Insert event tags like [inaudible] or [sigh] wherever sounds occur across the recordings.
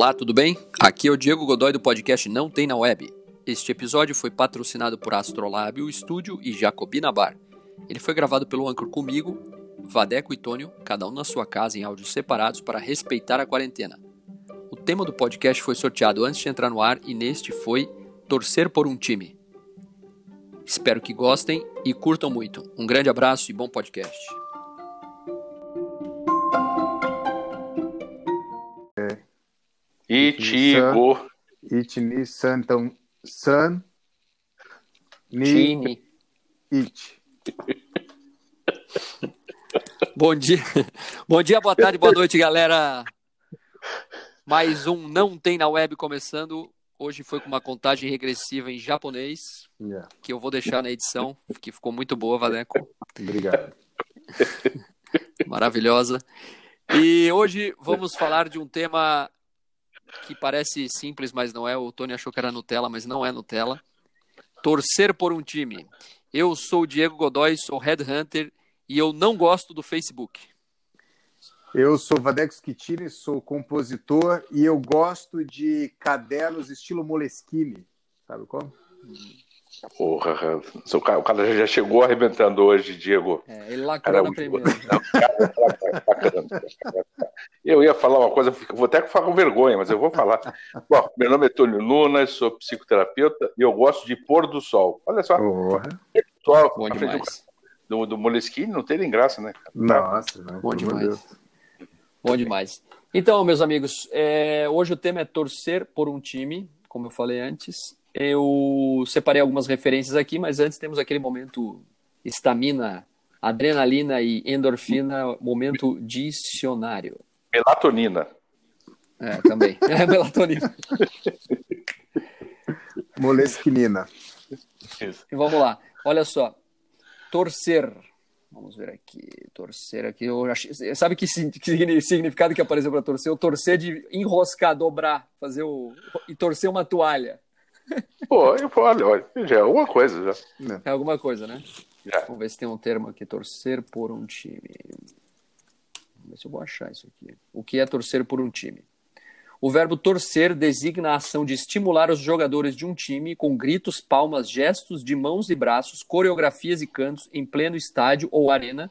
Olá, tudo bem? Aqui é o Diego Godoy do podcast Não Tem na Web. Este episódio foi patrocinado por Astrolab, Estúdio e Jacobina Bar. Ele foi gravado pelo Anchor comigo, Vadeco e Tônio, cada um na sua casa em áudios separados para respeitar a quarentena. O tema do podcast foi sorteado antes de entrar no ar e neste foi Torcer por um time. Espero que gostem e curtam muito. Um grande abraço e bom podcast. Itigo. Itni Santam San Ni Time. It. [laughs] Bom dia. Bom dia, boa tarde, boa noite, galera. Mais um Não Tem na Web começando. Hoje foi com uma contagem regressiva em japonês, Yeah. que eu vou deixar na edição, que ficou muito boa, Vadeco. Obrigado. [laughs] Maravilhosa. E hoje vamos falar de um tema que parece simples, mas não é. O Tony achou que era Nutella, mas não é Nutella. Torcer por um time. Eu sou o Diego Godoy, sou headhunter e eu não gosto do Facebook. Eu sou Vadeco Schittini, sou compositor e eu gosto de cadernos estilo Moleskine. Sabe como? Porra, o cara, cara já chegou arrebentando hoje, Diego. É, ele lacrou na Cara, primeira. Eu ia falar uma coisa, vou até ficar com vergonha, mas eu vou falar. Bom, meu nome é Tônio Nunes, sou psicoterapeuta e eu gosto de pôr do sol. Olha só, Porra. sol Bom demais. do, do Moleskine não tem nem graça, né? Nossa, né? Bom demais. Deus. Bom demais. Então, meus amigos, é, hoje o tema é torcer por um time, como eu falei antes. Eu separei algumas referências aqui, mas antes temos aquele momento estamina, adrenalina e endorfina, momento dicionário. Melatonina. É, também. [laughs] É melatonina. [laughs] Molesquinina. Isso. E vamos lá. Olha só. Torcer. Vamos ver aqui. Torcer aqui. Eu achei- sabe que, significado que apareceu para torcer? O torcer de enroscar, dobrar, fazer o. e torcer uma toalha. Pô, eu, olha, olha, já é alguma coisa já. É alguma coisa, né? Já. Vamos ver se tem um termo aqui. Torcer por um time. Vamos ver se eu vou achar isso aqui. O que é torcer por um time? O verbo torcer designa a ação de estimular os jogadores de um time com gritos, palmas, gestos de mãos e braços, coreografias e cantos em pleno estádio ou arena,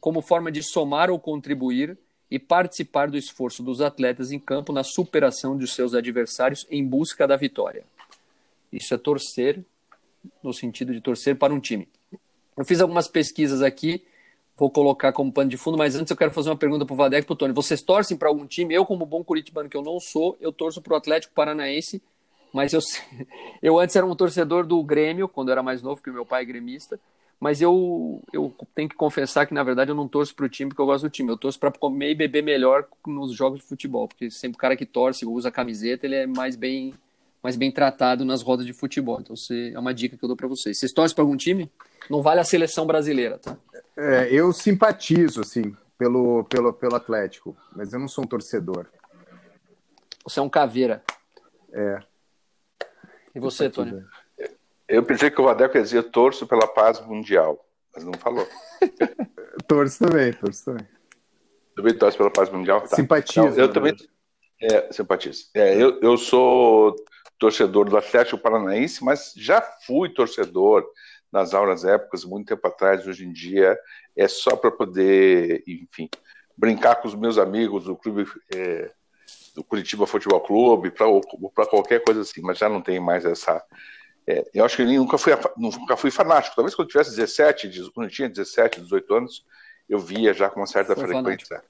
como forma de somar ou contribuir e participar do esforço dos atletas em campo na superação de seus adversários em busca da vitória. Isso é torcer no sentido de torcer para um time. Eu fiz algumas pesquisas aqui, vou colocar como pano de fundo, mas antes eu quero fazer uma pergunta para o Vadeco e para o Tony. Vocês torcem para algum time? Eu, como bom curitibano que eu não sou, eu torço para o Atlético Paranaense, mas eu, [laughs] eu antes era um torcedor do Grêmio, quando eu era mais novo, porque meu pai é gremista, mas eu, eu tenho que confessar que, na verdade, eu não torço para o time porque eu gosto do time. Eu torço para comer e beber melhor nos jogos de futebol, porque sempre o cara que torce, usa camiseta, ele é mais bem, mais bem tratado nas rodas de futebol. Então, é uma dica que eu dou para vocês. Vocês torcem para algum time? Não vale a seleção brasileira, tá? É, eu simpatizo, assim, pelo, pelo, pelo Atlético, mas eu não sou um torcedor. Você é um caveira. É. E você, Tony? Eu pensei que o Vadeco ia dizer torço pela paz mundial, mas não falou. [laughs] Torço também, torço também. Também torce pela paz mundial? Tá. Simpatizo. Então, eu né? também é, simpatizo. É, eu, eu sou torcedor do Atlético Paranaense, mas já fui torcedor nas aulas épocas, muito tempo atrás. Hoje em dia é só para poder, enfim, brincar com os meus amigos do clube é, do Curitiba Futebol Clube, para qualquer coisa assim, mas já não tem mais essa. é, eu acho que eu nunca fui, nunca fui fanático. Talvez quando eu tivesse 17, quando eu tinha 17, 18 anos, eu via já com uma certa Foi frequência.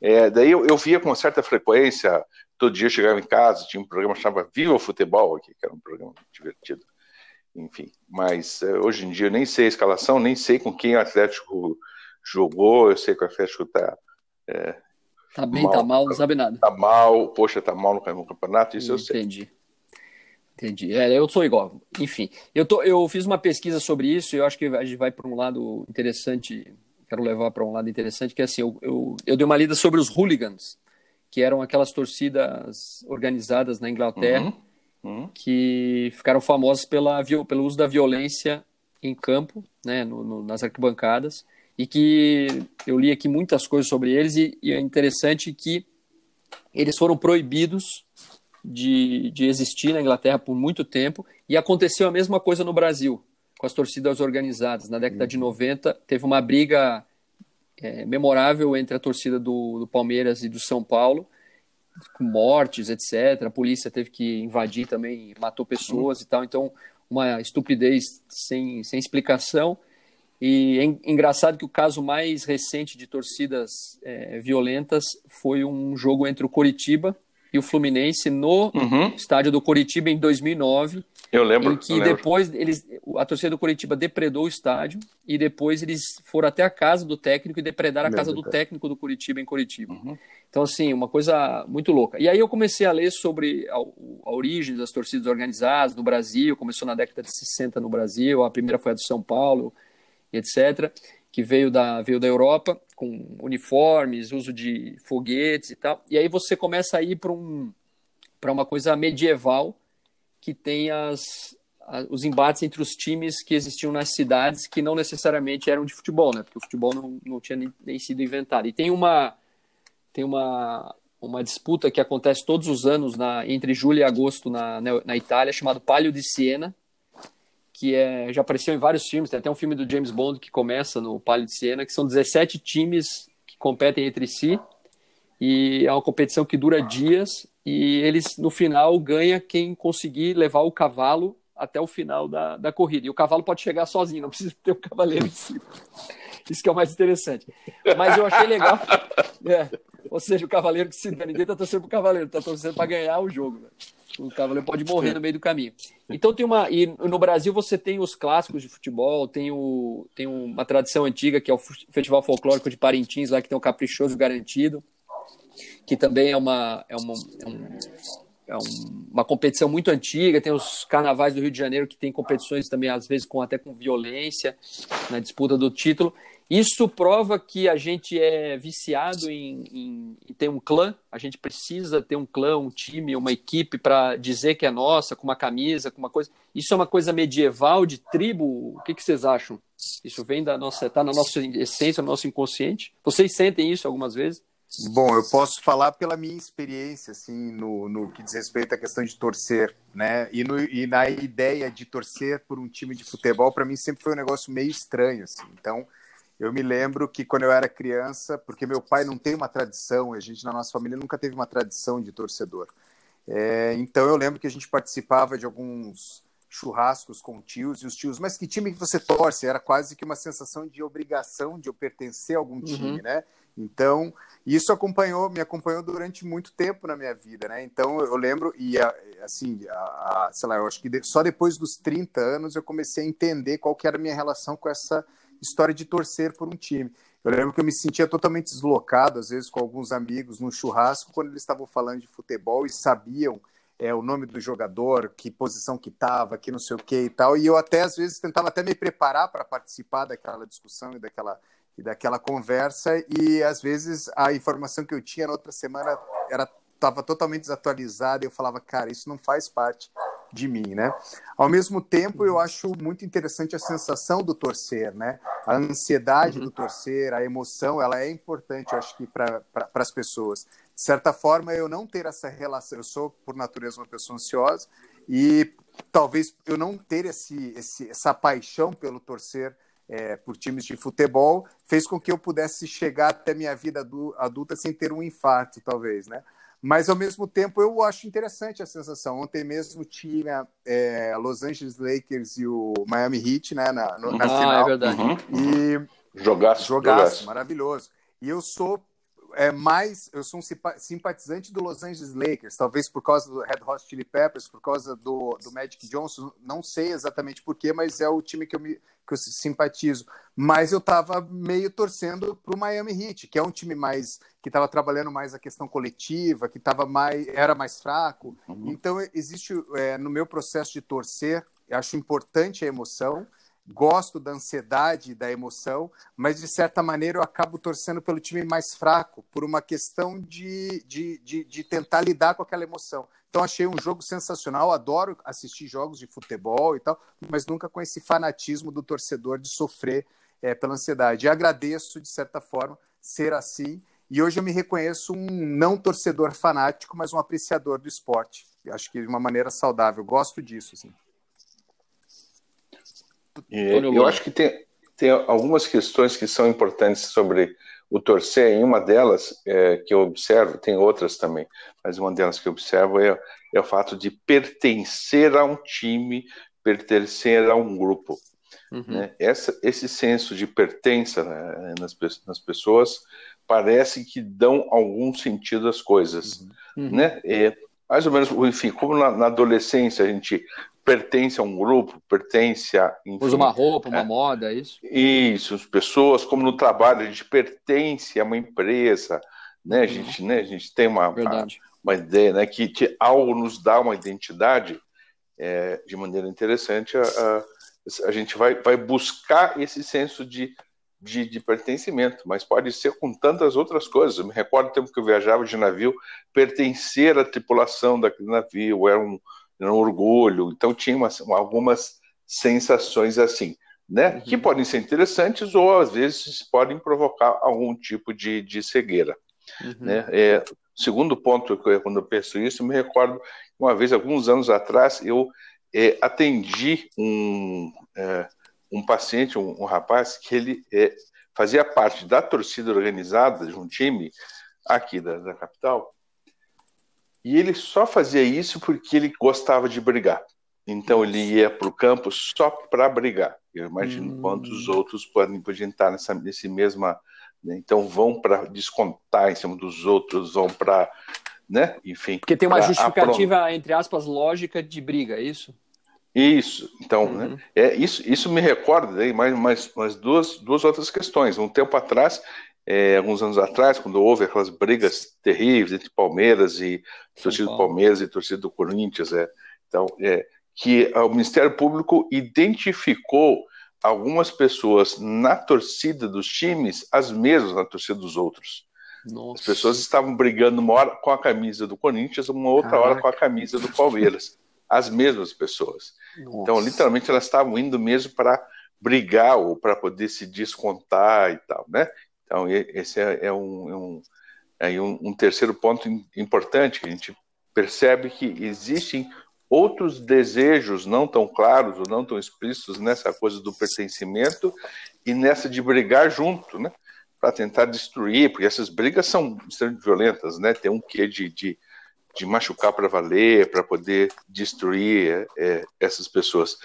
É, daí eu, eu via com certa frequência, todo dia eu chegava em casa, tinha um programa que chamava Viva o Futebol aqui, que era um programa divertido. Enfim, mas é, hoje em dia eu nem sei a escalação, nem sei com quem o Atlético jogou, eu sei que o Atlético tá, é, Tá bem, Mal. tá mal, não sabe nada. tá mal, poxa, tá mal no, campeonato, isso eu sei. Entendi. Entendi. É, eu sou igual. Enfim, eu, tô, eu fiz uma pesquisa sobre isso e eu acho que a gente vai para um lado interessante. Quero levar para um lado interessante, que é assim, eu, eu, eu dei uma lida sobre os hooligans, que eram aquelas torcidas organizadas na Inglaterra, Uhum. Que ficaram famosas pela, pelo uso da violência em campo, né, no- no- nas arquibancadas, e que eu li aqui muitas coisas sobre eles, e, e é interessante que eles foram proibidos de, de existir na Inglaterra por muito tempo, e aconteceu a mesma coisa no Brasil, com as torcidas organizadas. Na década de 90, uhum. teve uma briga é, memorável entre a torcida do, do Palmeiras e do São Paulo, com mortes, etc. A polícia teve que invadir também, matou pessoas e tal. Então, uma estupidez sem, sem explicação. E é engraçado que o caso mais recente de torcidas é, violentas foi um jogo entre o Coritiba e o Fluminense no uhum. estádio do Coritiba em 2009. Eu lembro. Em que lembro. depois eles, a torcida do Coritiba depredou o estádio e depois eles foram até a casa do técnico e depredaram a casa do técnico do Coritiba em Coritiba. Uhum. Então, assim, uma coisa muito louca. E aí eu comecei a ler sobre a, a origem das torcidas organizadas no Brasil. Começou na década de 60 no Brasil, a primeira foi a do São Paulo, etc., que veio da, veio da Europa, com uniformes, uso de foguetes e tal. E aí você começa a ir para um, uma coisa medieval que tem as, os embates entre os times que existiam nas cidades que não necessariamente eram de futebol, né? Porque o futebol não, não tinha nem, nem sido inventado. E tem uma tem uma, uma disputa que acontece todos os anos na, entre julho e agosto na, na, na Itália, chamado Palio di Siena, que é, já apareceu em vários filmes, tem até um filme do James Bond que começa no Palio de Siena, que são 17 times que competem entre si, e é uma competição que dura dias, e eles, no final, ganha quem conseguir levar o cavalo até o final da, da corrida. E o cavalo pode chegar sozinho, não precisa [laughs] ter um cavaleiro em cima. Isso que é o mais interessante. Mas eu achei legal. [laughs] É, ou seja, o cavaleiro que se dá, ninguém está torcendo para o cavaleiro, está torcendo para ganhar o jogo. Né? O cavaleiro pode morrer no meio do caminho. Então tem uma. E no Brasil você tem os clássicos de futebol, tem, o, tem uma tradição antiga que é o Festival Folclórico de Parintins, lá que tem o Caprichoso Garantido, que também é uma. É uma, é um, é uma competição muito antiga, tem os carnavais do Rio de Janeiro que tem competições também, às vezes, com até com violência na disputa do título. Isso prova que a gente é viciado em, em, em, ter um clã, a gente precisa ter um clã, um time, uma equipe para dizer que é nossa, com uma camisa, com uma coisa. Isso é uma coisa medieval, de tribo? O que, que vocês acham? Isso vem da nossa, está na nossa essência, no nosso inconsciente? Vocês sentem isso algumas vezes? Bom, eu posso falar pela minha experiência, assim, no, no que diz respeito à questão de torcer, né? E, no, e na ideia de torcer por um time de futebol, para mim sempre foi um negócio meio estranho, assim. Então, eu me lembro que quando eu era criança, porque meu pai não tem uma tradição, a gente na nossa família nunca teve uma tradição de torcedor. É, então eu lembro que a gente participava de alguns churrascos com tios e os tios, mas que time que você torce? Era quase que uma sensação de obrigação de eu pertencer a algum uhum. time, uhum. né? Então, isso acompanhou, me acompanhou durante muito tempo na minha vida, né? Então, eu lembro, e assim, a, a, sei lá, eu acho que só depois dos 30 anos eu comecei a entender qual que era a minha relação com essa história de torcer por um time. Eu lembro que eu me sentia totalmente deslocado, às vezes com alguns amigos no churrasco, quando eles estavam falando de futebol e sabiam é, o nome do jogador, que posição que estava, que não sei o que e tal. E eu até, às vezes, tentava até me preparar para participar daquela discussão e daquela, e daquela conversa. E, às vezes, a informação que eu tinha na outra semana era estava totalmente desatualizada. E eu falava, cara, isso não faz parte de mim, né? Ao mesmo tempo, eu acho muito interessante a sensação do torcer, né? A ansiedade uhum. do torcer, a emoção, ela é importante, eu acho que para pra, as pessoas. De certa forma, eu não ter essa relação, eu sou por natureza uma pessoa ansiosa e talvez eu não ter esse, esse essa paixão pelo torcer é, por times de futebol fez com que eu pudesse chegar até minha vida adulta sem ter um infarto, talvez, né? Mas, ao mesmo tempo, eu acho interessante a sensação. Ontem mesmo tinha é, Los Angeles Lakers e o Miami Heat né, na, no, na ah, final. É verdade. Uhum. E... Jogaço, jogaço, jogaço, maravilhoso. E eu sou é mais, eu sou um simpatizante do Los Angeles Lakers, talvez por causa do Red Hot Chili Peppers, por causa do, do Magic Johnson, não sei exatamente porquê, mas é o time que eu, me, que eu simpatizo. Mas eu estava meio torcendo para o Miami Heat, que é um time mais que estava trabalhando mais a questão coletiva, que estava mais era mais fraco. Uhum. Então existe é, no meu processo de torcer, eu acho importante a emoção gosto da ansiedade, da emoção, mas de certa maneira eu acabo torcendo pelo time mais fraco, por uma questão de, de, de, de, tentar lidar com aquela emoção. Então achei um jogo sensacional, adoro assistir jogos de futebol e tal, mas nunca com esse fanatismo do torcedor de sofrer é, pela ansiedade. E agradeço, de certa forma, ser assim E hoje eu me reconheço um não torcedor fanático, mas um apreciador do esporte. Acho que de uma maneira saudável. Gosto disso, assim. É, eu acho que tem, tem algumas questões que são importantes sobre o torcer. Em uma delas é, que eu observo, tem outras também, mas uma delas que eu observo é, é o fato de pertencer a um time, pertencer a um grupo. Uhum. Né? Essa, esse senso de pertença né, nas, nas, pessoas parece que dão algum sentido às coisas. Uhum. Né? É, mais ou menos, enfim, como na, na, adolescência a gente pertence a um grupo, pertence a. Enfim, Usa uma roupa, uma é, moda, é isso? Isso, as pessoas, como no trabalho, a gente pertence a uma empresa, né? A gente, né? A gente tem uma, uma, uma, ideia, né? Que, que algo nos dá uma identidade é, de maneira interessante. A, a, a gente vai, vai buscar esse senso de, de, de, pertencimento, mas pode ser com tantas outras coisas. Eu me recordo do tempo que eu viajava de navio, pertencer à tripulação daquele navio era um, era um orgulho, então tinha umas, algumas sensações assim, né? Uhum. Que podem ser interessantes ou às vezes podem provocar algum tipo de, de cegueira. Uhum. Né? É, segundo ponto, quando eu penso isso, eu me recordo uma vez, alguns anos atrás, eu é, atendi um, é, um paciente, um, um, rapaz, que ele é, fazia parte da torcida organizada de um time aqui da, da capital, e ele só fazia isso porque ele gostava de brigar. Então ele ia para o campo só para brigar. Eu imagino hum. quantos outros podem, podem estar nessa, nesse mesma. Né? Então vão para descontar em cima dos outros, vão para né? Enfim. Porque tem uma justificativa, entre aspas, lógica de briga, é isso? Isso, então, né? uhum. né? É, isso, isso me recorda aí mais, mais, mais duas, duas outras questões. Um tempo atrás, é, alguns anos atrás, quando houve aquelas brigas terríveis entre Palmeiras e torcida do Palmeiras e torcida do Corinthians, é, então, é, que o Ministério Público identificou algumas pessoas na torcida dos times, as mesmas na torcida dos outros. Nossa. As pessoas estavam brigando uma hora com a camisa do Corinthians, uma outra Caraca. hora com a camisa do Palmeiras. As mesmas pessoas. Nossa. Então, literalmente, elas estavam indo mesmo para brigar ou para poder se descontar e tal, né? Então, esse é, é um, é um, é um, um terceiro ponto importante que a gente percebe que existem outros desejos não tão claros ou não tão explícitos nessa coisa do pertencimento e nessa de brigar junto, né? para tentar destruir, porque essas brigas são extremamente violentas, né? Tem um quê de, de, de machucar para valer, para poder destruir é, é, essas pessoas.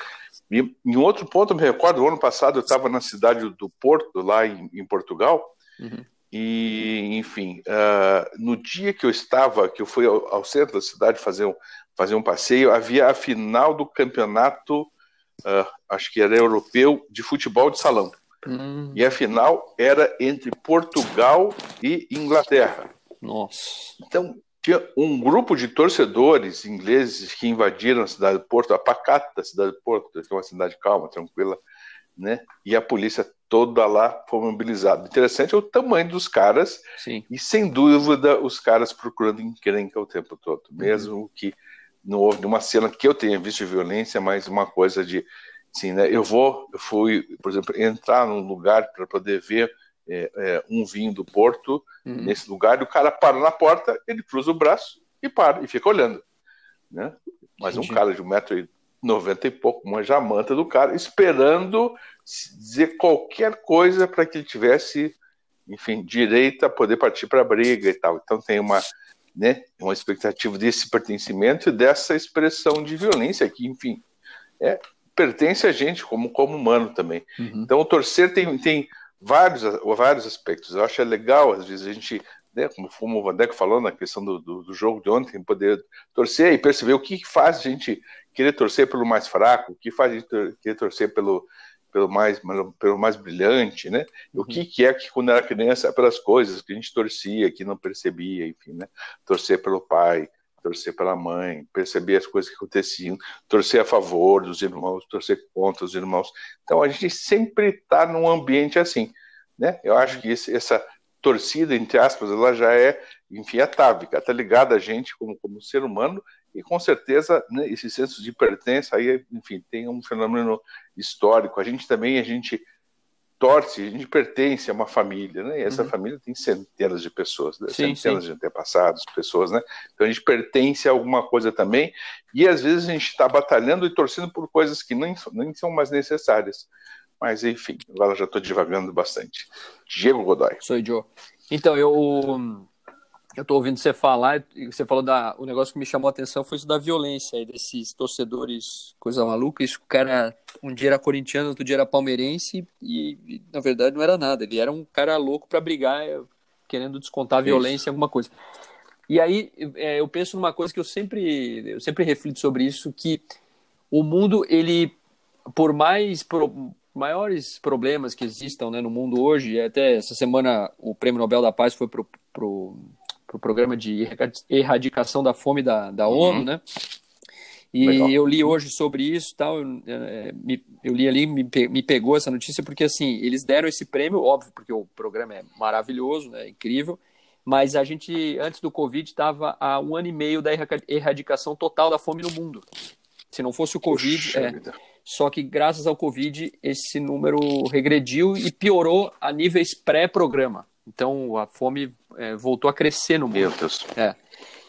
E em outro ponto, eu me recordo, o ano passado eu estava na cidade do Porto, lá em, em Portugal, uhum. e, enfim, uh, no dia que eu estava, que eu fui ao, ao, centro da cidade fazer um, fazer um passeio, havia a final do campeonato, uh, acho que era europeu, de futebol de salão. Hum. E a final era entre Portugal e Inglaterra. Nossa. Então, tinha um grupo de torcedores ingleses que invadiram a cidade de Porto, a pacata cidade de Porto, que é uma cidade calma, tranquila, né? E a polícia toda lá foi mobilizada. Interessante é o tamanho dos caras Sim. e, sem dúvida, os caras procurando encrenca o tempo todo, mesmo uhum. que não houve nenhuma cena que eu tenha visto de violência, mas uma coisa de Sim, né? Eu vou, eu fui, por exemplo, entrar num lugar para poder ver é, é, um vinho do Porto uhum. nesse lugar, e o cara para na porta, ele cruza o braço e para, e fica olhando. Né? Mas Entendi. um cara de 1,90m e pouco, manja a manta do cara, esperando dizer qualquer coisa para que ele tivesse, enfim, direito a poder partir para a briga e tal. Então tem uma, né, uma expectativa desse pertencimento e dessa expressão de violência que, enfim, é, pertence a gente como, como humano também. Uhum. Então, o torcer tem, tem vários, vários aspectos. Eu acho é legal, às vezes, a gente, né, como o Vandeco falou na questão do, do, do, jogo de ontem, poder torcer e perceber o que faz a gente querer torcer pelo mais fraco, o que faz a gente querer torcer pelo, pelo mais, pelo mais brilhante, né? Uhum. O que, que é que quando era criança, pelas coisas que a gente torcia, que não percebia, enfim, né? Torcer pelo pai, torcer pela mãe, perceber as coisas que aconteciam, torcer a favor dos irmãos, torcer contra os irmãos. Então a gente sempre está num ambiente assim, né? Eu acho que esse, essa torcida, entre aspas, ela já é, enfim, atávica, está ligada a gente como, como ser humano e com certeza né, esse senso de pertença aí, enfim, tem um fenômeno histórico. A gente também, a gente torce, a gente pertence a uma família, né? E essa uhum. família tem centenas de pessoas, né? sim, centenas sim. de antepassados, pessoas, né? Então a gente pertence a alguma coisa também, e às vezes a gente está batalhando e torcendo por coisas que nem, nem são mais necessárias. Mas enfim, agora já estou divagando bastante. Diego Godoy. Sou Joe. Então, eu eu tô ouvindo você falar, e você falou da. O negócio que me chamou a atenção foi isso da violência aí, desses torcedores, coisa maluca. Isso que o cara um dia era corintiano, outro dia era palmeirense, e, e na verdade não era nada. Ele era um cara louco para brigar, querendo descontar a violência em alguma coisa. E aí é, eu penso numa coisa que eu sempre, eu sempre reflito sobre isso, que o mundo, ele, por mais. Pro, maiores problemas que existam né, no mundo hoje, até essa semana o Prêmio Nobel da Paz foi pro, pro para o programa de erradicação da fome da, da uhum. ONU, né? E Legal. eu li hoje sobre isso, tal. Eu, é, eu li ali, me, me pegou essa notícia porque assim eles deram esse prêmio, óbvio, porque o programa é maravilhoso, né? Incrível. Mas a gente antes do Covid estava há um ano e meio da erradicação total da fome no mundo. Se não fosse o Covid, é, só que graças ao Covid esse número regrediu e piorou a níveis pré-programa. Então a fome é, voltou a crescer no mundo. Meu Deus. É.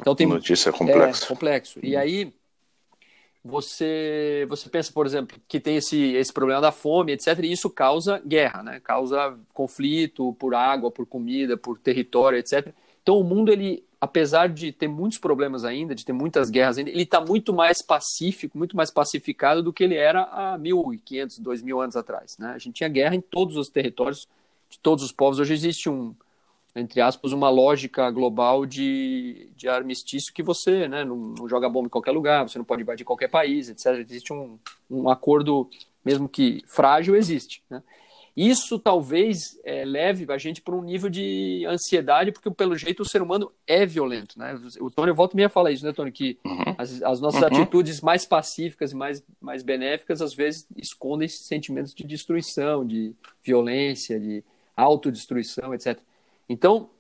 Então tem notícia complexa. É, complexo. E aí você você pensa, por exemplo, que tem esse esse problema da fome, etc. E isso causa guerra, né? Causa conflito por água, por comida, por território, etc. Então o mundo ele apesar de ter muitos problemas ainda, de ter muitas guerras ainda, ele está muito mais pacífico, muito mais pacificado do que ele era há 1.500, 2.000 anos atrás. Né? A gente tinha guerra em todos os territórios de todos os povos. Hoje existe um, entre aspas, uma lógica global de, de armistício que você né, não, não, joga bomba em qualquer lugar, você não pode invadir qualquer país, etc. Existe um, um acordo, mesmo que frágil, existe. Né? Isso talvez é, leve a gente para um nível de ansiedade, porque pelo jeito o ser humano é violento. Né? O Tony volta e meia fala isso, né, Tony? Que uhum. as, as, nossas uhum. atitudes mais pacíficas e mais, mais benéficas às vezes escondem sentimentos de destruição, de violência, de autodestruição, etc. Então,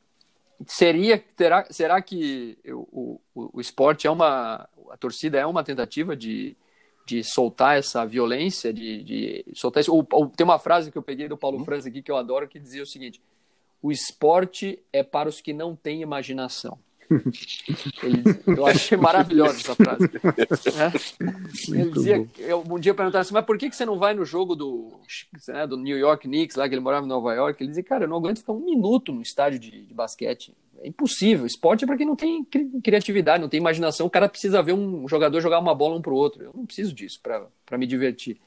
seria terá, será que o, o, o esporte é uma a torcida é uma tentativa de, de soltar essa violência de, de soltar isso, ou, ou, tem uma frase que eu peguei do Paulo uhum. Franz aqui que eu adoro que dizia o seguinte o esporte é para os que não têm imaginação ele, eu achei maravilhosa essa frase. É. Ele dizia, eu, um dia eu perguntava assim, mas por que, que você não vai no jogo do, né, do New York Knicks, lá que ele morava em Nova York? Ele dizia, cara, eu não aguento ficar um minuto no estádio de, de basquete. É impossível. Esporte é para quem não tem cri criatividade, não tem imaginação. O cara precisa ver um jogador jogar uma bola um para o outro. Eu não preciso disso para me divertir.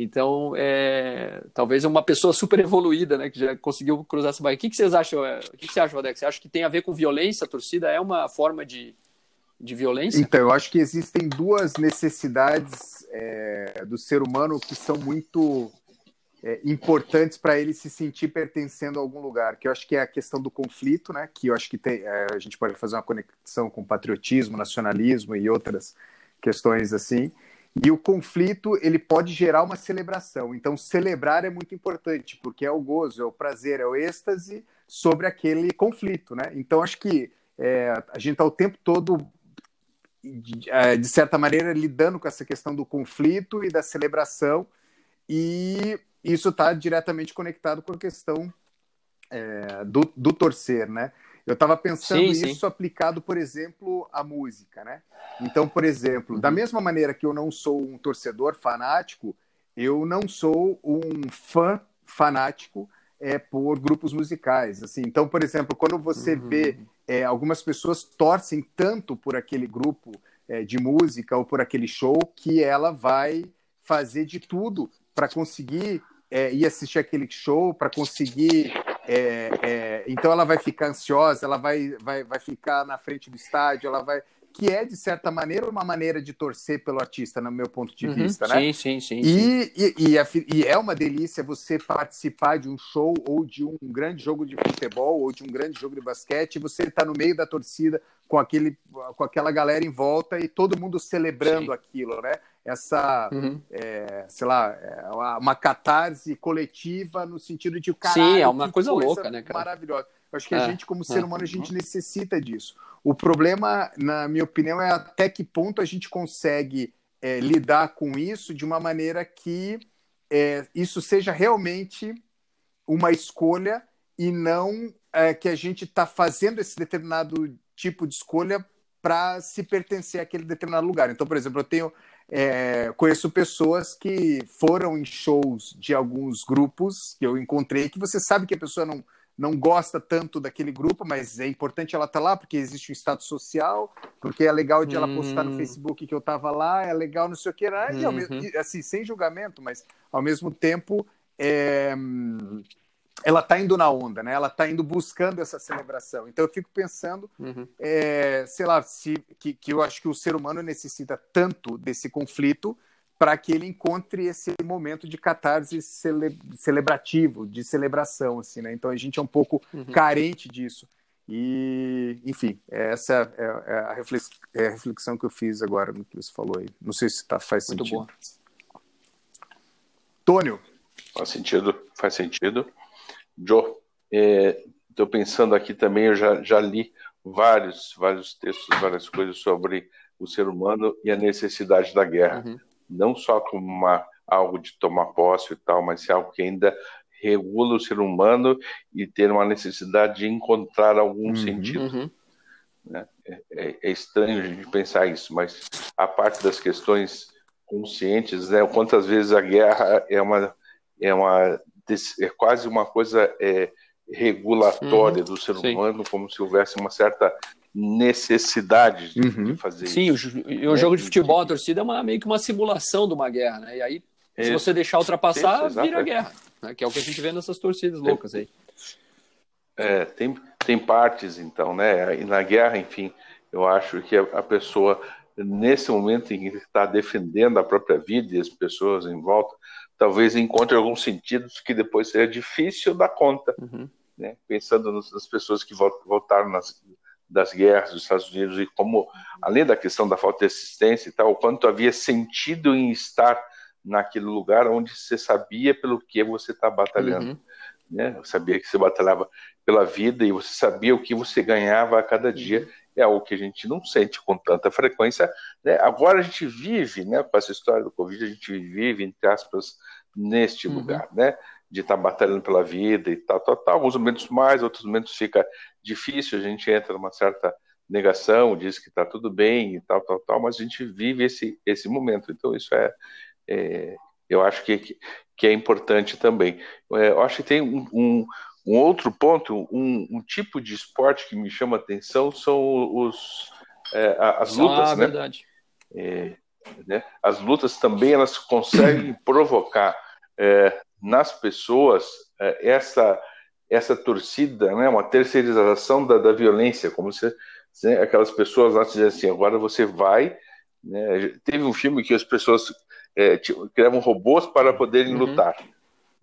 Então, é, talvez uma pessoa super evoluída, né, que já conseguiu cruzar essa barreira. O que, que vocês acham? É, o que, que você acha, Vadex? Você acha que tem a ver com violência? A torcida é uma forma de, de violência? Então, eu acho que existem duas necessidades é, do ser humano que são muito é, importantes para ele se sentir pertencendo a algum lugar, que eu acho que é a questão do conflito, né, que eu acho que tem, é, a gente pode fazer uma conexão com patriotismo, nacionalismo e outras questões assim, e o conflito ele pode gerar uma celebração. Então, celebrar é muito importante, porque é o gozo, é o prazer, é o êxtase sobre aquele conflito, né? Então, acho que é, a gente está o tempo todo, de, é, de, certa maneira, lidando com essa questão do conflito e da celebração, e isso está diretamente conectado com a questão é, do, do torcer, né? Eu estava pensando sim, isso sim. aplicado, por exemplo, à música, né? Então, por exemplo, uhum. da mesma maneira que eu não sou um torcedor fanático, eu não sou um fã fanático é, por grupos musicais. Assim, então, por exemplo, quando você uhum. vê é, algumas pessoas torcem tanto por aquele grupo é, de música ou por aquele show que ela vai fazer de tudo para conseguir é, ir assistir aquele show, para conseguir é, é, então ela vai ficar ansiosa, ela vai, vai, vai ficar na frente do estádio, ela vai. Que é, de certa maneira, uma maneira de torcer pelo artista, no meu ponto de uhum, vista, né? Sim, sim, sim. E, sim. E, e, é, e, é uma delícia você participar de um show ou de um grande jogo de futebol ou de um grande jogo de basquete, e você está no meio da torcida com, aquele, com aquela galera em volta e todo mundo celebrando sim. aquilo, né? essa, uhum. é, sei lá, é uma catarse coletiva no sentido de, caralho, Sim, é uma coisa, coisa, louca, né, cara? Maravilhosa. Eu acho que é, a gente, como ser é. humano, a gente necessita disso. O problema, na minha opinião, é até que ponto a gente consegue é, lidar com isso de uma maneira que é, isso seja realmente uma escolha e não é, que a gente está fazendo esse determinado tipo de escolha para se pertencer àquele determinado lugar. Então, por exemplo, eu tenho é, conheço pessoas que foram em shows de alguns grupos que eu encontrei que você sabe que a pessoa não, não gosta tanto daquele grupo, mas é importante ela estar tá lá porque existe um status social, porque é legal de ela postar no hum. Facebook que eu estava lá, é legal não sei o que, né? uhum. e, assim, sem julgamento, mas ao mesmo tempo é, ela está indo na onda, né? Ela está indo buscando essa celebração. Então eu fico pensando, uhum. é, sei lá, se, que, que eu acho que o ser humano necessita tanto desse conflito para que ele encontre esse momento de catarse cele, celebrativo, de celebração, assim, né? Então a gente é um pouco uhum. carente disso. E, enfim, essa é, é, a reflex, é, a reflexão que eu fiz agora no que você falou aí. Não sei se tá, faz Muito sentido. Bom. Tônio. Faz sentido, faz sentido. Joe, estou é, pensando aqui também, eu já, já li vários, vários textos, várias coisas sobre o ser humano e a necessidade da guerra. Uhum. Não só como uma, algo de tomar posse e tal, mas é algo que ainda regula o ser humano e ter uma necessidade de encontrar algum uhum. sentido. Uhum. Né? É, é, é, estranho a gente pensar isso, mas a parte das questões conscientes, né? quantas vezes a guerra é uma, é uma é quase uma coisa é, regulatória uhum, do ser sim. humano, como se houvesse uma certa necessidade de, uhum. fazer sim, isso. Sim, o, o, jogo de futebol, a torcida é uma, meio que uma simulação de uma guerra, né? E aí, se você deixar ultrapassar, isso, vira guerra, né? que é o que a gente vê nessas torcidas loucas aí. É, tem, tem partes, então, né? E na guerra, enfim, eu acho que a, a pessoa, nesse momento em que está defendendo a própria vida e as pessoas em volta, talvez encontre alguns sentidos que depois seja difícil dar conta, uhum. né? pensando nas pessoas que voltaram nas, das guerras dos Estados Unidos e como, além da questão da falta de assistência e tal, o quanto havia sentido em estar naquele lugar onde você sabia pelo que você está batalhando. Uhum. Né? Eu sabia que você batalhava pela vida e você sabia o que você ganhava a cada dia. Uhum. É algo que a gente não sente com tanta frequência. Né? Agora a gente vive, né, com essa história do Covid, a gente vive, entre aspas, neste uhum. lugar, né? De estar tá batalhando pela vida e tal, tal, tal. Alguns momentos mais, outros momentos fica difícil, a gente entra numa certa negação, diz que está tudo bem e tal, tal, tal, mas a gente vive esse, esse momento. Então, isso é, é eu acho que, que é importante também. É, eu acho que tem um, um, um outro ponto, um, um, tipo de esporte que me chama a atenção são os, é, as lutas, ah, né? verdade. É, né? As lutas também elas conseguem provocar é, nas pessoas é, essa essa torcida, né? Uma terceirização da, da violência, como se né? aquelas pessoas lá dizem assim, agora você vai. Né? Teve um filme que as pessoas é, criavam robôs para poderem uhum. lutar.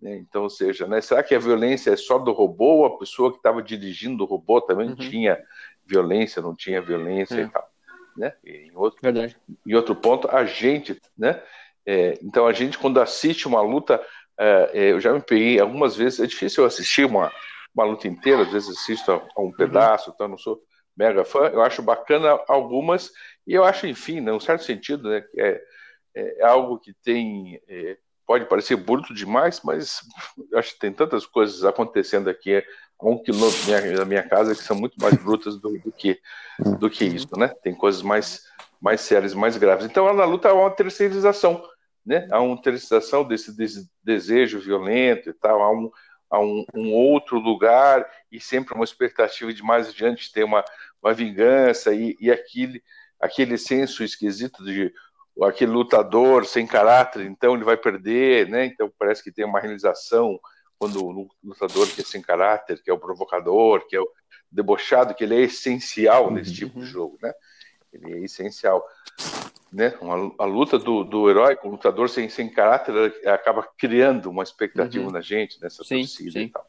Né? Então, ou seja, né? será que a violência é só do robô ou a pessoa que estava dirigindo o robô também uhum. tinha violência, não tinha violência e tal? né? Em outro, Verdade. em outro ponto, a gente, né? É, então a gente quando assiste uma luta, eu já me peguei algumas vezes, é difícil eu assistir uma, uma luta inteira, às vezes assisto a, a um uhum. pedaço, então não sou mega fã, eu acho bacana algumas, e eu acho, enfim, num certo sentido, né, é, é, é algo que tem, é, pode parecer bruto demais, mas [laughs] acho que tem tantas coisas acontecendo aqui a um quilômetro da minha, da minha casa que são muito mais brutas do, do, que, do que isso, né? Tem coisas mais, mais sérias, mais graves. Então, na luta há uma terceirização, né? Há uma desse, desse desejo violento e tal, há um, há um, um, outro lugar e sempre uma expectativa de mais adiante ter uma, uma vingança e, e aquele, aquele senso esquisito de aquele lutador sem caráter, então ele vai perder, né? Então parece que tem uma realização quando o lutador que é sem caráter, que é o provocador, que é o debochado, que ele é essencial nesse uhum. tipo de jogo, né? Ele é essencial, né? Uma, a luta do, do herói com o lutador sem, sem caráter acaba criando uma expectativa uhum. na gente, nessa sim, torcida sim. e tal.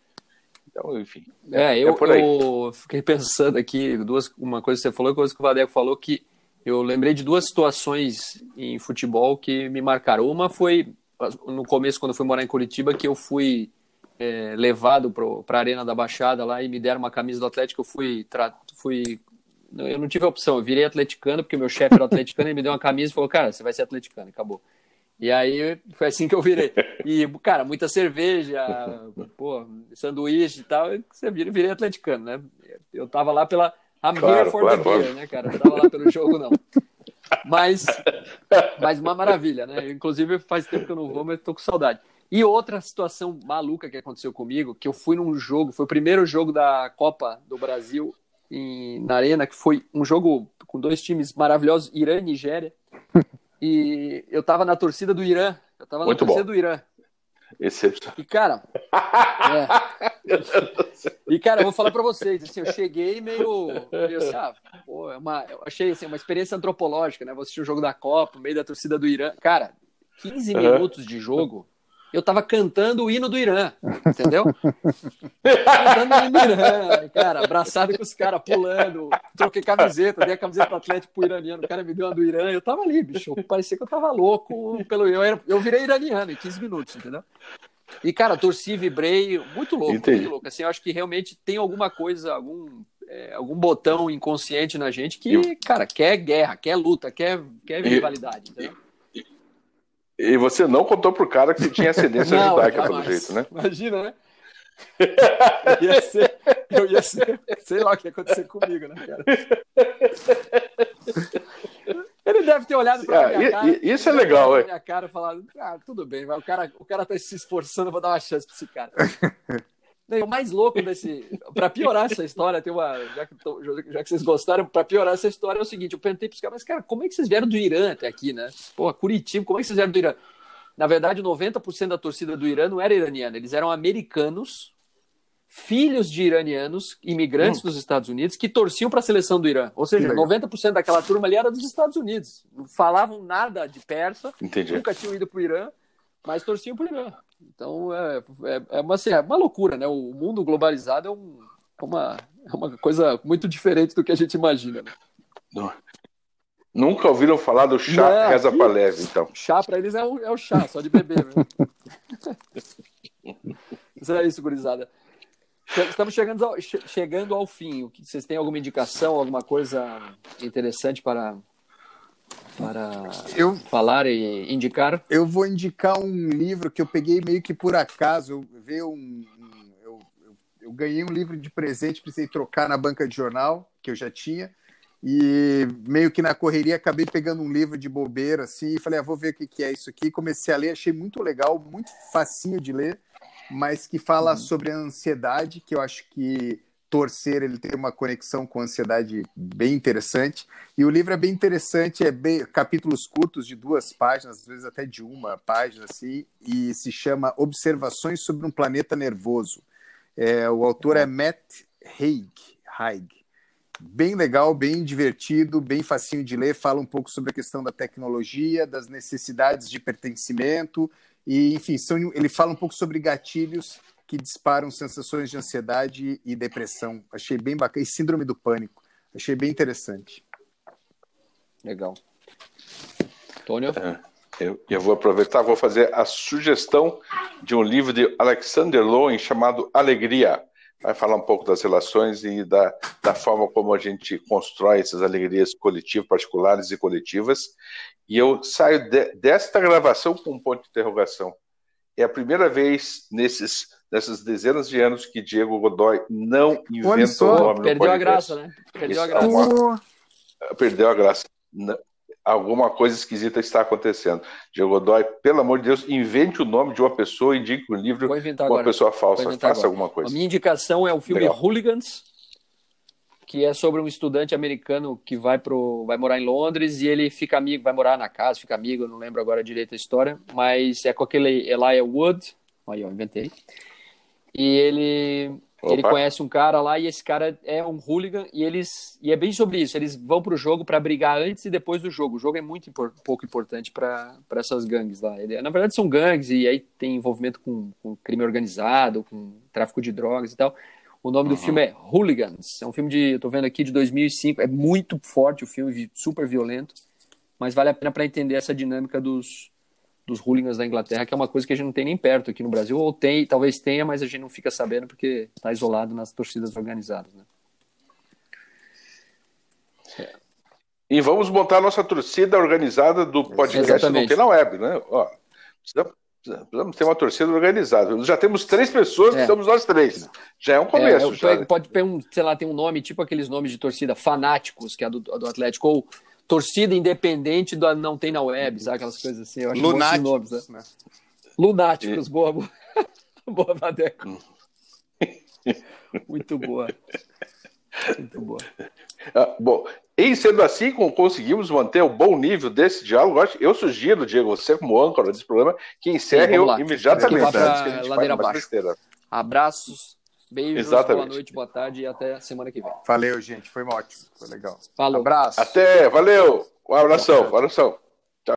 Então, enfim. É, eu, é eu, fiquei [laughs] pensando aqui, duas, uma coisa que você falou e coisa que o Vadeco falou, que eu lembrei de duas situações em futebol que me marcaram. Uma foi no começo, quando eu fui morar em Curitiba, que eu fui é, levado para a Arena da Baixada lá e me deram uma camisa do Atlético, eu fui, fui eu não tive opção, eu virei atleticano, porque meu chefe era atleticano, ele me deu uma camisa e falou, cara, você vai ser atleticano, acabou. E aí foi assim que eu virei. E, cara, muita cerveja, pô, sanduíche e tal, você vira, virei atleticano, né? Eu tava lá pela. I'm claro, for claro, the claro. beer, né, cara? Eu tava lá pelo jogo, não. Mas, mas uma maravilha, né? Inclusive faz tempo que eu não vou, mas tô com saudade. E outra situação maluca que aconteceu comigo, que eu fui num jogo, foi o primeiro jogo da Copa do Brasil em, na Arena, que foi um jogo com dois times maravilhosos, Irã e Nigéria. [laughs] E eu tava na torcida do Irã. Eu tava Muito na torcida bom. do Irã. Excepcional. E, cara. [laughs] é. E, cara, eu vou falar para vocês, assim, eu cheguei meio. meio assim, ah, pô, é uma, eu achei assim, uma experiência antropológica, né? Vou assistir o jogo da Copa, meio da torcida do Irã. Cara, 15 uhum. minutos de jogo eu tava cantando o hino do Irã, entendeu? cantando o hino do Irã, cara, abraçado com os caras, pulando, troquei camiseta, dei a camiseta do Atlético pro iraniano, o cara me deu uma do Irã, eu tava ali, bicho, parecia que eu tava louco, pelo eu, era, eu virei iraniano em 15 minutos, entendeu? E, cara, torci, vibrei, muito louco, Entendi. muito louco, assim, eu acho que realmente tem alguma coisa, algum, é, algum botão inconsciente na gente que, cara, quer guerra, quer luta, quer, quer rivalidade, entendeu? E você não contou pro cara que você tinha ascendência [laughs] não, judaica, pelo jeito, né? Imagina, né? Eu [laughs] ia, ser, eu ia ser, sei lá o que ia acontecer comigo, né, cara? Ele deve ter olhado pra ah, minha cara. Isso é legal, é. minha cara e falado, ah, tudo bem, o cara, o cara tá se esforçando, eu vou dar uma chance pra esse cara. O mais louco desse. Para piorar essa história, tem uma. Já que, tô, já que vocês gostaram, para piorar essa história é o seguinte: eu perguntei para os caras, mas, cara, como é que vocês vieram do Irã até aqui, né? Pô, Curitiba, como é que vocês vieram do Irã? Na verdade, 90% da torcida do Irã não era iraniana, eles eram americanos, filhos de iranianos, imigrantes hum. dos Estados Unidos, que torciam para a seleção do Irã. Ou seja, 90% daquela turma ali era dos Estados Unidos. Não falavam nada de persa, Entendi. nunca tinham ido para o Irã, mas torciam para o Irã. Então é, é, é, uma, assim, é uma loucura, né? O mundo globalizado é, um, é, uma, é uma coisa muito diferente do que a gente imagina. Né? Nunca ouviram falar do chá é, reza para leve, então. Chá para eles é o, é o chá, só de beber. Né? [laughs] Mas é isso, gurizada. Estamos chegando ao, chegando ao fim. Vocês têm alguma indicação, alguma coisa interessante para para eu, falar e indicar? Eu vou indicar um livro que eu peguei meio que por acaso. Eu, um, um eu, eu, eu, ganhei um livro de presente, precisei trocar na banca de jornal, que eu já tinha. E meio que na correria acabei pegando um livro de bobeira assim e falei, ah, vou ver o que, que é isso aqui. Comecei a ler, achei muito legal, muito facinho de ler, mas que fala uhum. sobre a ansiedade, que eu acho que torcer, ele tem uma conexão com ansiedade bem interessante. E o livro é bem interessante, é bem, capítulos curtos de duas páginas, às vezes até de uma página, assim, e se chama Observações sobre um Planeta Nervoso. É, o autor é Matt Haig, Haig. Bem legal, bem divertido, bem facinho de ler, fala um pouco sobre a questão da tecnologia, das necessidades de pertencimento, e enfim, são, ele fala um pouco sobre gatilhos que disparam sensações de ansiedade e depressão. Achei bem bacana. E síndrome do pânico. Achei bem interessante. Legal. Tônio? É, eu, eu, vou aproveitar, vou fazer a sugestão de um livro de Alexander Lowen chamado Alegria. Vai falar um pouco das relações e da, da forma como a gente constrói essas alegrias coletivas, particulares e coletivas. E eu saio de, desta gravação com um ponto de interrogação. É a primeira vez nesses nessas dezenas de anos que Diego Godoy não inventa o nome Perdeu a graça, né? Perdeu a graça. É uma... Perdeu a graça. Alguma coisa esquisita está acontecendo. Diego Godoy, pelo amor de Deus, invente o nome de uma pessoa e indique um livro com uma pessoa falsa. Faça agora. alguma coisa. A minha indicação é o filme Legal. Hooligans, que é sobre um estudante americano que vai, pro, vai morar em Londres e ele fica amigo, vai morar na casa, fica amigo, não lembro agora direito a história, mas é com aquele Elijah Wood, aí eu inventei, e ele ele conhece um cara lá e esse cara é um hooligan e eles e é bem sobre isso. Eles vão pro jogo para brigar antes e depois do jogo. O jogo é muito impor, pouco importante para essas gangues lá. Ele, na verdade são gangues e aí tem envolvimento com, com crime organizado, com tráfico de drogas e tal. O nome uhum. do filme é Hooligans. É um filme de, eu tô vendo aqui de 2005. É muito forte o filme, super violento, mas vale a pena para entender essa dinâmica dos dos hooligans da Inglaterra, que é uma coisa que a gente não tem nem perto aqui no Brasil, ou tem, talvez tenha, mas a gente não fica sabendo porque está isolado nas torcidas organizadas. Né? E vamos montar a nossa torcida organizada do podcast Exatamente. não tem na web, né? Ó, precisamos ter uma torcida organizada. Já temos três pessoas, é. somos nós três. Já é um começo. É, já. Pode ter um, sei lá, tem um nome, tipo aqueles nomes de torcida fanáticos, que é do, do Atlético, ou torcida independente do não tem na web, sabe? Aquelas coisas assim. Eu acho Lunáticos, nomes, né? né? Lunáticos, e... boa, boa. [laughs] boa, Vadeco. Hum. [laughs] Muito boa. Muito boa. Ah, bom, e sendo assim, conseguimos manter o bom nível desse diálogo, eu sugiro, Diego, você como âncora desse programa, que encerre Sim, imediatamente. Antes que a gente ladeira abaixo. Abraços, beijos, Exatamente. boa noite, boa tarde e até semana que vem. Valeu, gente, foi ótimo, foi legal. Falou. Abraço. Até, valeu, um abração, um abração.